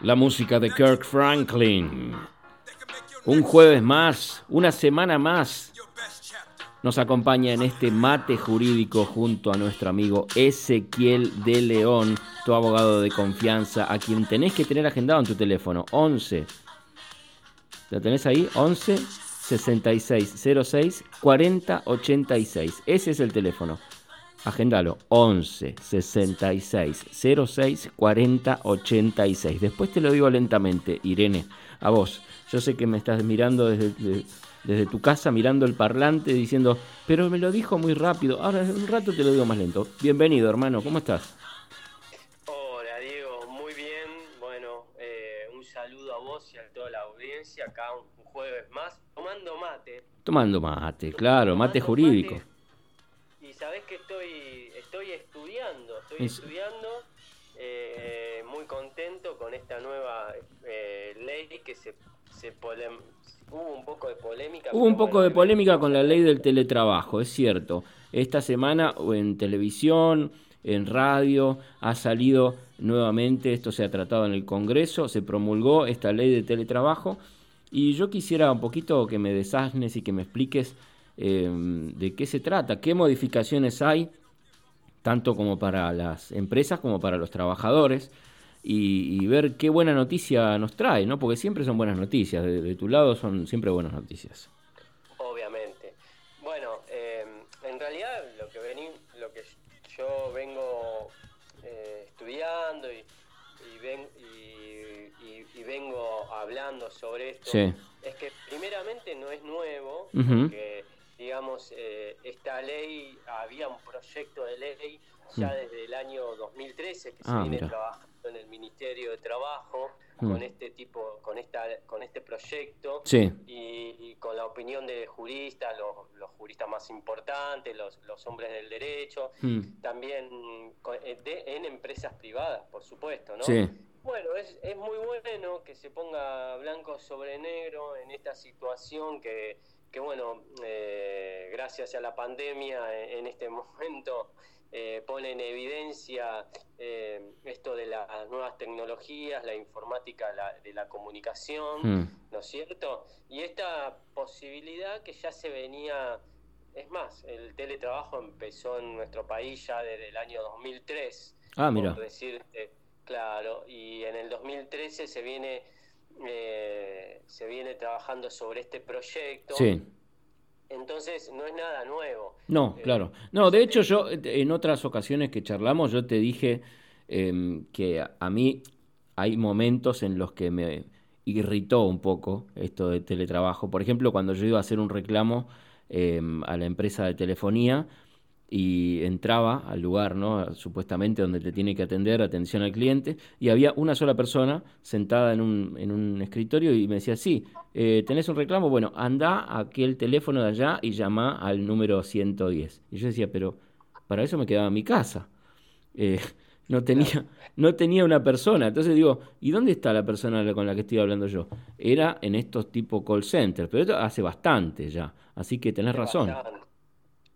La música de Kirk Franklin. Un jueves más, una semana más, nos acompaña en este mate jurídico junto a nuestro amigo Ezequiel de León, tu abogado de confianza, a quien tenés que tener agendado en tu teléfono. 11. ¿Lo tenés ahí? 11 66 06 40 86. Ese es el teléfono. Agendalo 11 66 06 40 86. Después te lo digo lentamente, Irene, a vos. Yo sé que me estás mirando desde, desde tu casa, mirando el parlante, diciendo, pero me lo dijo muy rápido. Ahora un rato te lo digo más lento. Bienvenido, hermano, ¿cómo estás? Hola, Diego, muy bien. Bueno, eh, un saludo a vos y a toda la audiencia. Acá un, jueves más, tomando mate. Tomando mate, claro, mate jurídico estudiando, eh, muy contento con esta nueva eh, ley que se, se hubo un poco de polémica. Hubo un poco de polémica con la ley del teletrabajo, es cierto. Esta semana en televisión, en radio, ha salido nuevamente, esto se ha tratado en el Congreso, se promulgó esta ley de teletrabajo y yo quisiera un poquito que me desasnes y que me expliques Em, de qué se trata, qué modificaciones hay, tanto como para las empresas como para los trabajadores, y, ver qué buena noticia nos trae, ¿no? Porque siempre son buenas noticias, de, tu lado son siempre buenas noticias. Obviamente. Bueno, em, en realidad lo que, vení, lo que yo vengo eh, estudiando y, vengo hablando sobre esto es que primeramente no es nuevo, porque digamos, eh, esta ley, había un proyecto de ley ya mm. desde el año 2013 que se ah, viene trabajando en el Ministerio de Trabajo mm. con este tipo, con esta, con este proyecto y, con la opinión de juristas, los, juristas más importantes, los, hombres del derecho, mm. también eh, en empresas privadas, por supuesto, ¿no? Bueno, es, es muy bueno que se ponga blanco sobre negro en esta situación que que bueno, eh, gracias a la pandemia eh, en este momento eh, pone en evidencia esto de las nuevas tecnologías, la informática de la comunicación, hmm. ¿no es cierto? Y esta posibilidad que ya se venía, es más, el teletrabajo empezó en nuestro país ya desde el año 2003. Ah, mira. Por claro, y en el 2013 se viene eh, se viene trabajando sobre este proyecto. Sí. Entonces no es nada nuevo. No, eh, claro. No, de hecho yo en otras ocasiones que charlamos yo te dije em, que a mí hay momentos en los que me irritó un poco esto de teletrabajo. Por ejemplo, cuando yo iba a hacer un reclamo em, a la empresa de telefonía, y entraba al lugar, ¿no? Supuestamente donde te tiene que atender, atención al cliente, y había una sola persona sentada en un, en un escritorio y me decía, sí, eh, ¿tenés un reclamo? Bueno, anda a aquel teléfono de allá y llama al número 110. Y yo decía, pero para eso me quedaba en mi casa. Eh, no tenía, no tenía una persona. Entonces digo, ¿y dónde está la persona con la que estoy hablando yo? Era en estos tipo call centers, pero esto hace bastante ya. Así que tenés razón.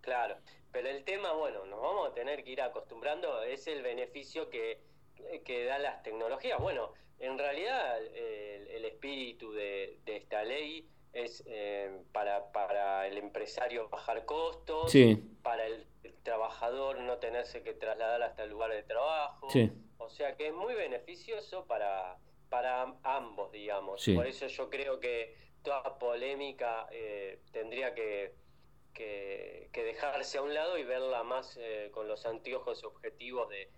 Claro. Pero el tema, bueno, nos vamos a tener que ir acostumbrando, es el beneficio que, que dan las tecnologías. Bueno, en realidad el, espíritu de, esta ley es eh, para, para el empresario bajar costos, para el, trabajador no tenerse que trasladar hasta el lugar de trabajo. O sea que es muy beneficioso para, para ambos, digamos. Por eso yo creo que toda polémica eh, tendría que que, dejarse a un lado y verla más eh, con los anteojos objetivos de,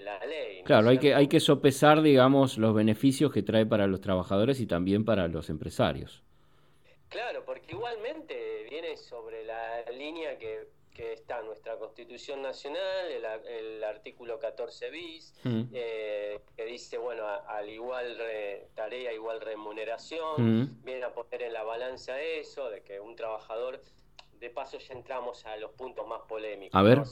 la ley. Claro, hay que, hay que sopesar, digamos, los beneficios que trae para los trabajadores y también para los empresarios. Claro, porque igualmente viene sobre la línea que, que está nuestra Constitución Nacional, el, artículo 14 bis, mm. eh, que dice, bueno, al igual tarea, igual remuneración, mm. viene a poner en la balanza eso, de que un trabajador de paso ya entramos a los puntos más polémicos. A ver.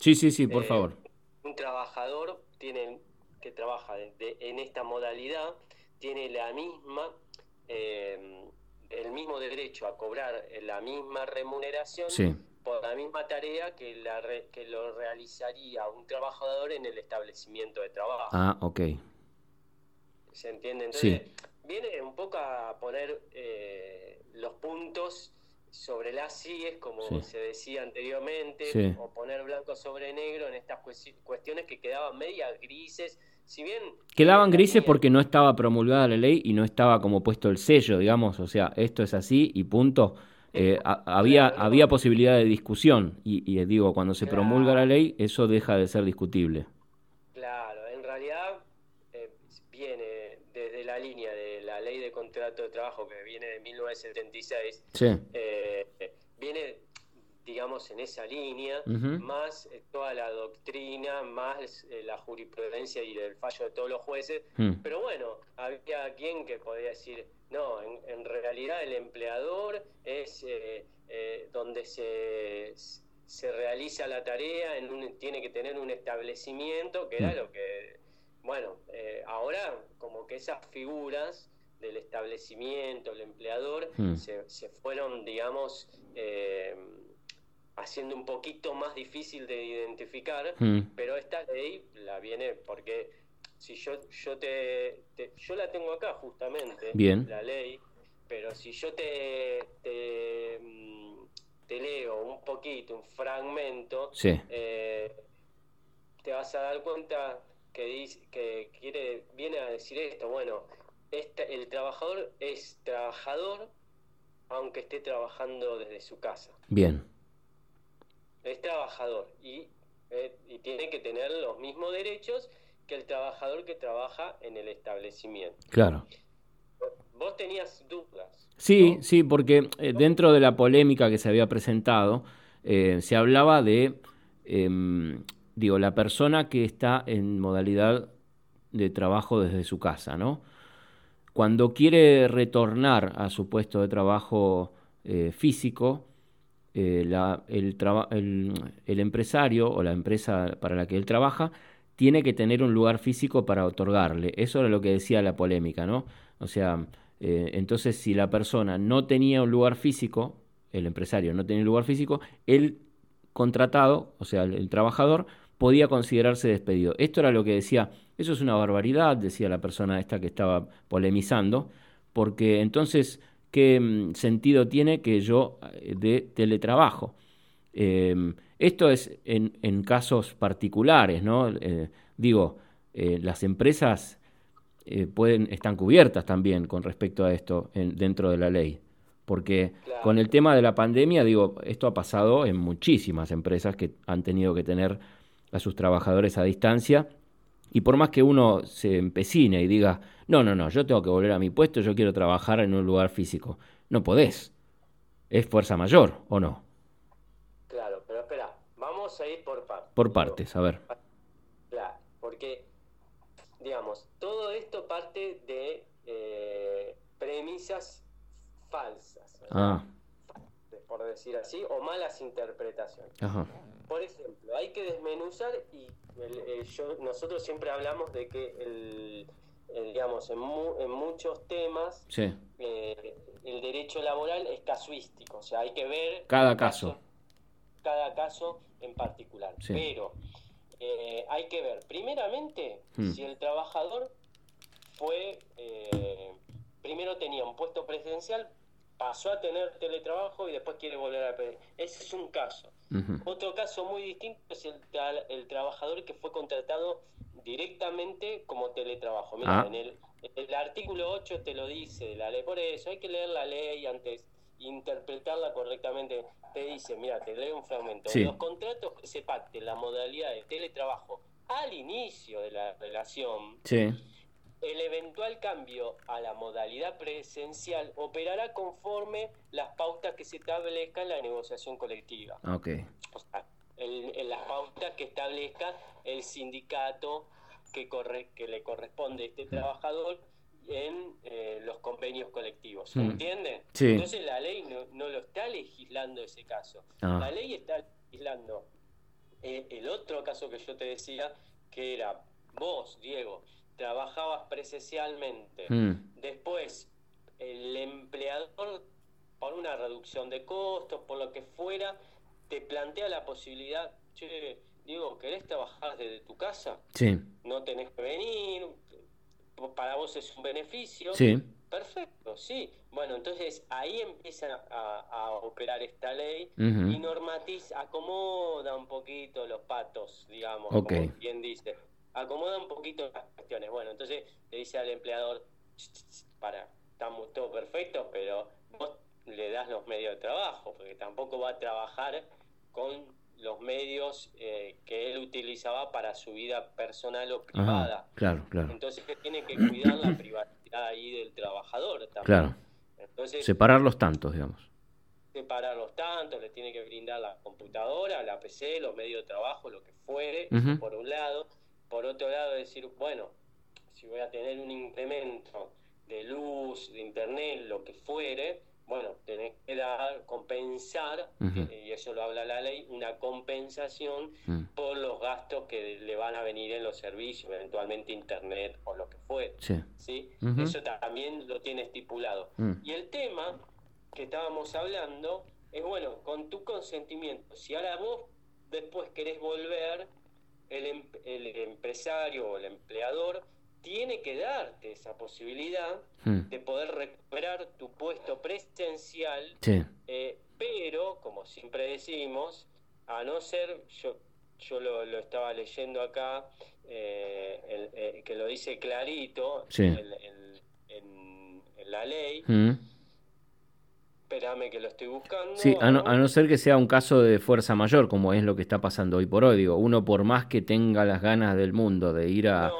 sí, sí, sí, por eh, favor. Un trabajador tiene que trabaja en esta modalidad tiene la misma eh, el mismo derecho a cobrar la misma remuneración por la misma tarea que, la que lo realizaría un trabajador en el establecimiento de trabajo. Ah, ok. ¿Se entiende? Entonces, viene un poco a poner eh, los puntos sobre las IES, como se decía anteriormente, o poner blanco sobre negro en estas cuestiones que quedaban medias grises. Si bien quedaban grises porque no estaba promulgada la ley y no estaba como puesto el sello, digamos, o sea, esto es así y punto. Eh, había, había posibilidad de discusión y, y digo, cuando se promulga la ley, eso deja de ser discutible. Claro, en realidad eh, viene desde la línea contrato de trabajo que viene de 1976, eh, viene digamos, en esa línea, más toda la doctrina, más la jurisprudencia y el fallo de todos los jueces. Mm. Pero bueno, había quien que podía decir, no, en, realidad el empleador es eh, eh, donde se, se realiza la tarea, en un, tiene que tener un establecimiento, que era mm. lo que, bueno, eh, ahora como que esas figuras del establecimiento, el empleador, mm. se, se, fueron, digamos, haciendo un poquito más difícil de identificar, mm. pero esta ley la viene porque si yo yo te, yo la tengo acá justamente Bien. la ley pero si yo te, te, mm, leo un poquito un fragmento eh, te vas a dar cuenta que dice que quiere viene a decir esto bueno este, el trabajador es trabajador aunque esté trabajando desde su casa bien es trabajador y, eh, y tiene que tener los mismos derechos que el trabajador que trabaja en el establecimiento. Claro. Vos tenías dudas. Sí, sí, porque eh, dentro de la polémica que se había presentado, eh, se hablaba de, em, digo, la persona que está en modalidad de trabajo desde su casa, ¿no? Cuando quiere retornar a su puesto de trabajo físico, el, el empresario o la empresa para la que él trabaja tiene que tener un lugar físico para otorgarle. Eso era lo que decía la polémica, ¿no? O sea, eh, entonces si la persona no tenía un lugar físico, el empresario no tenía un lugar físico, el contratado, o sea, el, trabajador, podía considerarse despedido. Esto era lo que decía, eso es una barbaridad, decía la persona esta que estaba polemizando, porque entonces, ¿qué mm, sentido tiene que yo eh, de teletrabajo? Eh, esto es en, casos particulares, ¿no? Eh, digo, eh, las empresas pueden, están cubiertas también con respecto a esto dentro de la ley. Porque con el tema de la pandemia, digo, esto ha pasado en muchísimas empresas que han tenido que tener a sus trabajadores a distancia. Y por más que uno se empecine y diga, no, no, no, yo tengo que volver a mi puesto, yo quiero trabajar en un lugar físico. No podés. Es fuerza mayor, ¿o no? a ir por partes. Por partes, a ver. Claro, porque, digamos, todo esto parte de eh, premisas falsas. Ah. Por decir así, o malas interpretaciones. Por ejemplo, hay que desmenuzar y nosotros siempre hablamos de que el, digamos, en, muchos temas eh, el derecho laboral es casuístico, o sea, hay que ver cada caso cada caso en particular. Pero eh, hay que ver, primeramente, hmm. si el trabajador fue, eh, primero tenía un puesto presencial, pasó a tener teletrabajo y después quiere volver a pedir. Ese es un caso. Otro caso muy distinto es el, el, trabajador que fue contratado directamente como teletrabajo. Mira, ah. en el, el artículo 8 te lo dice la ley, por eso hay que leer la ley antes interpretarla correctamente, te dice, mira, te leo un fragmento. Los contratos que se pacten la modalidad de teletrabajo al inicio de la relación, el eventual cambio a la modalidad presencial operará conforme las pautas que se establezcan en la negociación colectiva. Okay. O sea, en las pautas que establezca el sindicato que, corre, que le corresponde a este trabajador en eh, los convenios colectivos. ¿Se mm. entiende? Entonces la ley no, lo está legislando ese caso. Ah. La ley está legislando eh, el otro caso que yo te decía, que era vos, Diego, trabajabas presencialmente, mm. después el empleador, por una reducción de costos, por lo que fuera, te plantea la posibilidad, che, digo, ¿querés trabajar desde tu casa? Sí. No tenés que venir, para vos es un beneficio. Sí. Perfecto, sí. Bueno, entonces ahí empieza a, operar esta ley y normatiza, acomoda un poquito los patos, digamos, como bien dice. Acomoda un poquito las cuestiones. Bueno, entonces le dice al empleador, para, estamos todo perfecto, pero vos le das los medios de trabajo, porque tampoco va a trabajar con los medios eh, que él utilizaba para su vida personal o privada. claro, claro. Entonces tiene que cuidar la privacidad ahí del trabajador también. Claro. Entonces, separar los tantos, digamos. Separar los tantos, le tiene que brindar la computadora, la PC, los medios de trabajo, lo que fuere, por un lado. Por otro lado, decir, bueno, si voy a tener un incremento de luz, de internet, lo que fuere, bueno, tenés que dar, compensar, eh, y eso lo habla la ley, una compensación mm. por los gastos que le van a venir en los servicios, eventualmente internet o lo que fuere. Sí. Eso también lo tiene estipulado. Mm. Y el tema que estábamos hablando es, bueno, con tu consentimiento, si ahora vos después querés volver, el, em-, el empresario o el empleador tiene que darte esa posibilidad hmm. de poder recuperar tu puesto presencial, eh, pero, como siempre decimos, a no ser, yo, yo lo, estaba leyendo acá, eh, eh, que lo dice clarito en, la ley, hmm. Espérame que lo estoy buscando. Sí, a no, a no, ser que sea un caso de fuerza mayor, como es lo que está pasando hoy por hoy. Digo, uno por más que tenga las ganas del mundo de ir a,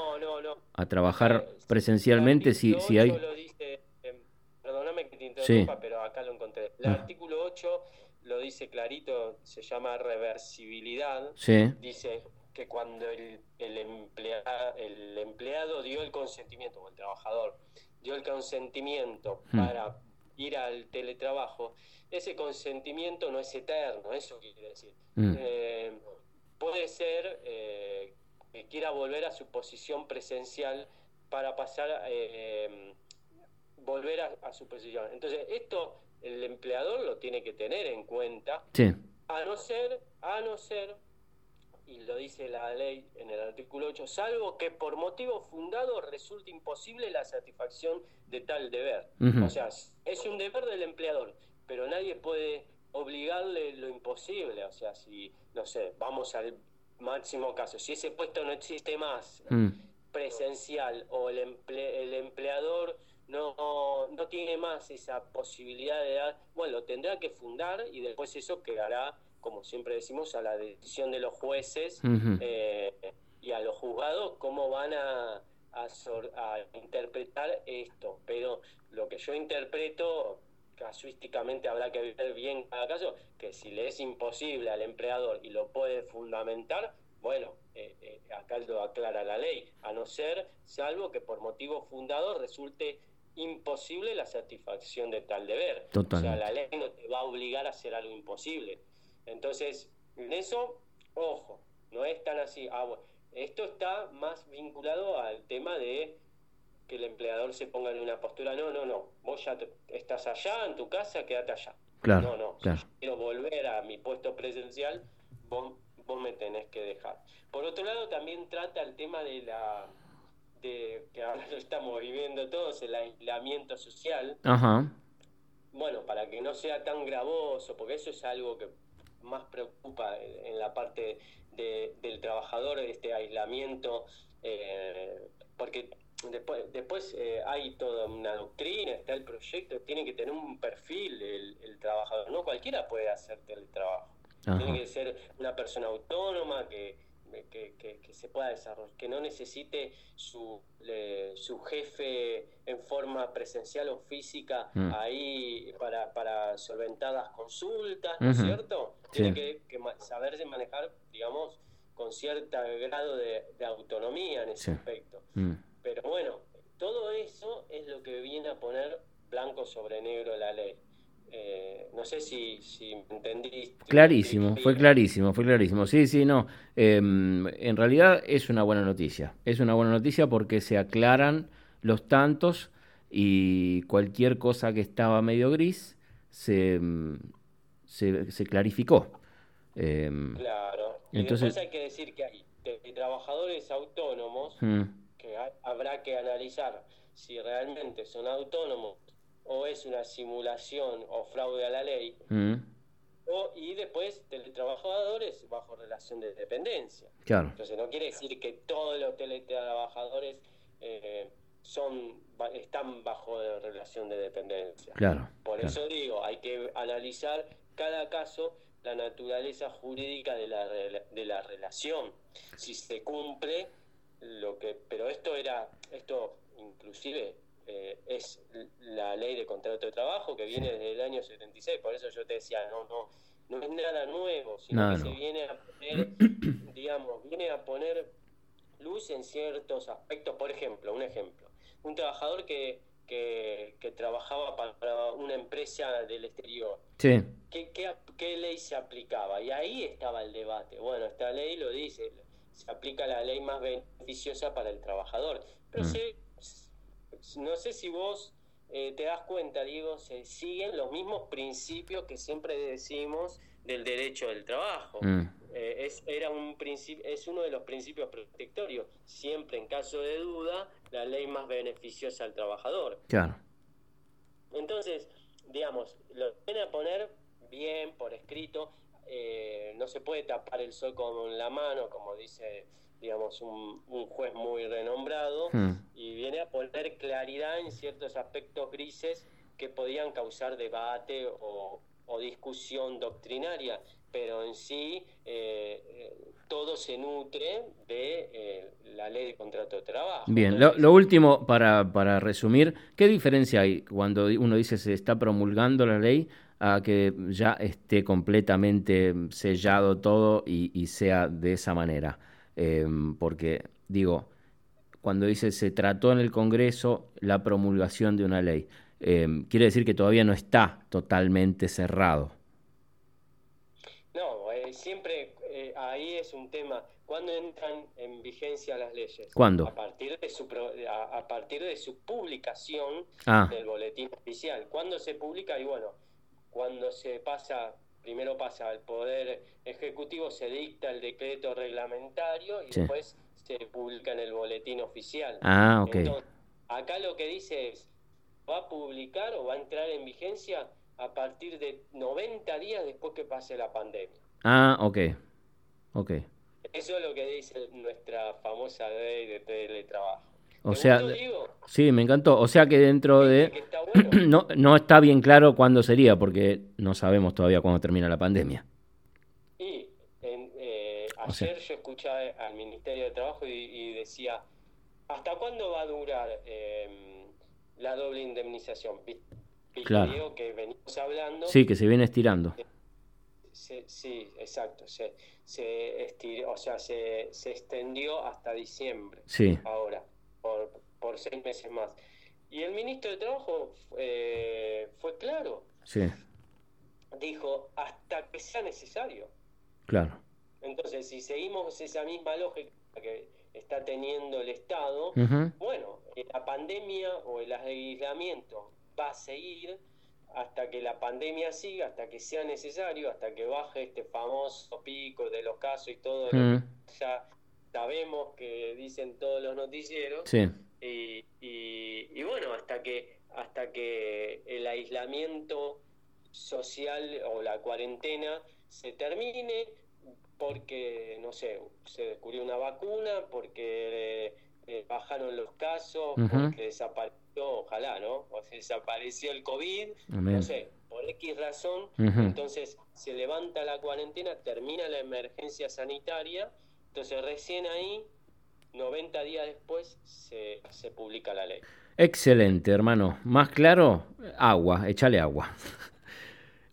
a trabajar presencialmente si, si hay... Em, perdóname que te interrumpa, pero acá lo encontré. El ah. artículo 8 lo dice clarito, se llama reversibilidad. Sí. Dice que cuando el, el, el empleado dio el consentimiento, o el trabajador dio el consentimiento hmm. para ir al teletrabajo, ese consentimiento no es eterno, eso quiere decir. Hmm. Eh, puede ser eh, que quiera volver a su posición presencial para pasar, eh, volver a, su posición. Entonces, esto el empleador lo tiene que tener en cuenta, a no ser, a no ser, y lo dice la ley en el artículo 8, salvo que por motivo fundado resulte imposible la satisfacción de tal deber. O sea, es un deber del empleador, pero nadie puede obligarle lo imposible. O sea, si, no sé, vamos al máximo caso, si ese puesto no existe más mm. presencial o el, el empleador no, no tiene más esa posibilidad de dar, bueno, lo tendrá que fundar y después eso quedará, como siempre decimos, a la decisión de los jueces eh, y a los juzgados cómo van a, a interpretar esto. Pero lo que yo interpreto casuísticamente habrá que ver bien cada caso, que si le es imposible al empleador y lo puede fundamentar, bueno, eh, eh, acá lo aclara la ley, a no ser, salvo que por motivo fundador resulte imposible la satisfacción de tal deber. O sea, la ley no te va a obligar a hacer algo imposible. Entonces, en eso, ojo, no es tan así. Ah, esto está más vinculado al tema de que el empleador se ponga en una postura, no, no, no, vos ya estás allá en tu casa, quédate allá. Claro, no, no, claro. quiero volver a mi puesto presencial, vos, me tenés que dejar. Por otro lado, también trata el tema de la de que ahora lo estamos viviendo todos, el aislamiento social. Ajá. Bueno, para que no sea tan gravoso, porque eso es algo que más preocupa en la parte del trabajador, este aislamiento, eh, porque después, después eh, hay toda una doctrina, está el proyecto, tiene que tener un perfil el, trabajador, no cualquiera puede hacer teletrabajo. Tiene que ser una persona autónoma que, que, se pueda desarrollar, que no necesite su, su jefe en forma presencial o física mm. ahí para, para solventar las consultas, ¿no es cierto? Tiene que, saberse manejar, digamos, con cierto grado de, autonomía en ese aspecto. Mm. Pero bueno, todo eso es lo que viene a poner blanco sobre negro la ley. No sé si, entendiste. Clarísimo, fue clarísimo, fue clarísimo. Sí, sí, no. Em, en realidad es una buena noticia. Es una buena noticia porque se aclaran los tantos y cualquier cosa que estaba medio gris se, em, se, se clarificó. Em, claro. Entonces, después hay que decir que hay trabajadores autónomos mm. que habrá que analizar si realmente son autónomos o es una simulación o fraude a la ley. Mm. O, y después teletrabajadores bajo relación de dependencia. Claro. Entonces no quiere decir que todos los teletrabajadores eh, son están bajo relación de dependencia. Claro. Por eso digo, hay que analizar cada caso la naturaleza jurídica de la, de la relación, si se cumple lo que, pero esto era, esto inclusive eh, es la ley de contrato de trabajo que viene desde el año 76, por eso yo te decía, no, no, no es nada nuevo, sino que se viene a poner, digamos, viene a poner luz en ciertos aspectos, por ejemplo, un ejemplo, un trabajador que que, trabajaba para una empresa del exterior. Sí. ¿Qué, ley se aplicaba? Y ahí estaba el debate. Bueno, esta ley lo dice, se aplica la ley más beneficiosa para el trabajador. Pero mm. No sé si vos eh, te das cuenta, Diego, se siguen los mismos principios que siempre decimos del derecho del trabajo. Mm. Eh, es, era un principio, es uno de los principios protectorios. Siempre en caso de duda, la ley más beneficiosa al trabajador. Claro. Entonces, digamos, lo viene a poner bien por escrito. Eh, no se puede tapar el sol con la mano, como dice, digamos, un, juez muy renombrado, hmm. y viene a poner claridad en ciertos aspectos grises que podían causar debate o, o discusión doctrinaria pero en sí eh, eh, todo se nutre de eh, la ley de contrato de trabajo. Bien, lo, último, para, para resumir, ¿qué diferencia hay cuando uno dice se está promulgando la ley a que ya esté completamente sellado todo y, sea de esa manera? Porque, digo, cuando dice se trató en el Congreso la promulgación de una ley, quiere decir que todavía no está totalmente cerrado siempre eh, ahí es un tema. ¿Cuándo entran en vigencia las leyes? ¿Cuándo? A partir de su, a, partir de su publicación ah. del boletín oficial. ¿Cuándo se publica? Y bueno, cuando se pasa, primero pasa al Poder Ejecutivo, se dicta el decreto reglamentario y después se publica en el boletín oficial. Ah, ok. acá lo que dice es, ¿va a publicar o va a entrar en vigencia a partir de 90 días después que pase la pandemia? Ah, ok. Ok. Eso es lo que dice nuestra famosa ley de teletrabajo. O sea, sí, me encantó. O sea que dentro de... no, no está bien claro cuándo sería, porque no sabemos todavía cuándo termina la pandemia. Y eh, ayer yo escuché al Ministerio de Trabajo y, decía, ¿hasta cuándo va a durar em, la doble indemnización? Claro. que venimos hablando. Sí, que se viene estirando sí, exacto. Se, se o sea, se, se, extendió hasta diciembre. Sí. Ahora, por, por seis meses más. Y el ministro de Trabajo eh, fue claro. Sí. Dijo, hasta que sea necesario. Claro. Entonces, si seguimos esa misma lógica que está teniendo el Estado, bueno, la pandemia o el aislamiento va a seguir hasta que la pandemia siga, hasta que sea necesario, hasta que baje este famoso pico de los casos y todo, mm. ya sabemos que dicen todos los noticieros. Y, y, bueno, hasta que, hasta que el aislamiento social o la cuarentena se termine, porque, no sé, se descubrió una vacuna, porque eh, bajaron los casos, porque desapareció ojalá, ¿no? O sea, desapareció el COVID, no sé, por X razón, entonces se levanta la cuarentena, termina la emergencia sanitaria, entonces recién ahí, 90 días después, se, se publica la ley. Excelente, hermano. Más claro, agua, échale agua.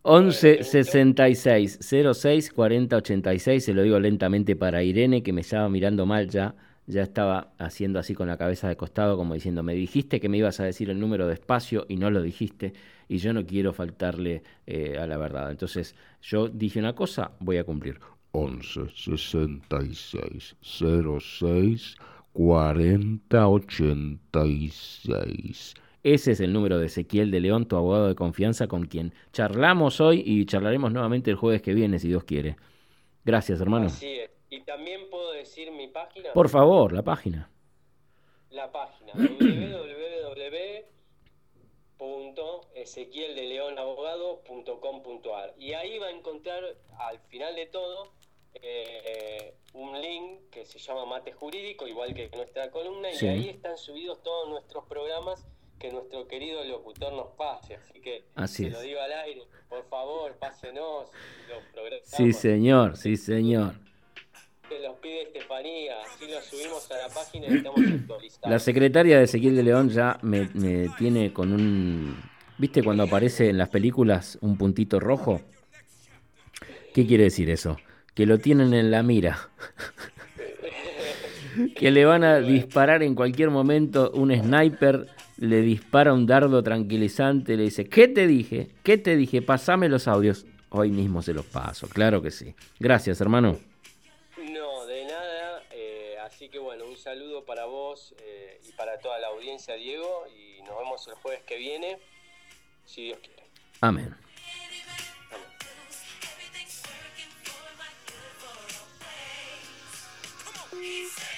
11 66 06 40 86, se lo digo lentamente para Irene, que me estaba mirando mal ya ya estaba haciendo así con la cabeza de costado, como diciendo, me dijiste que me ibas a decir el número de espacio y no lo dijiste, y yo no quiero faltarle eh, a la verdad. Entonces, yo dije una cosa, voy a cumplir. 11 66 06 40 86. Ese es el número de Ezequiel de León, tu abogado de confianza, con quien charlamos hoy y charlaremos nuevamente el jueves que viene, si Dios quiere. Gracias, hermano. Así es. Y también puedo decir mi página. Por favor, la página. La página www.ezequieldeleonabogado.com.ar y ahí va a encontrar al final de todo eh, un link que se llama Mate Jurídico, igual que nuestra columna, y ahí están subidos todos nuestros programas que nuestro querido locutor nos pase. Así que Así lo digo al aire, por favor, pásenos los programas. Sí, señor, sí, señor. Que los pide Estefanía, así los subimos a la página y estamos actualizados. La secretaria de Ezequiel de León ya me, me tiene con un. ¿Viste cuando aparece en las películas un puntito rojo? ¿Qué quiere decir eso? Que lo tienen en la mira. que le van a disparar en cualquier momento un sniper le dispara un dardo tranquilizante, le dice, ¿qué te dije? ¿Qué te dije? Pasame los audios. Hoy mismo se los paso, claro que sí. Gracias, hermano. No, de nada. Eh, así que bueno, un saludo para vos eh, y para toda la audiencia, Diego. Y nos vemos el jueves que viene, si Dios quiere. Amén. Amén.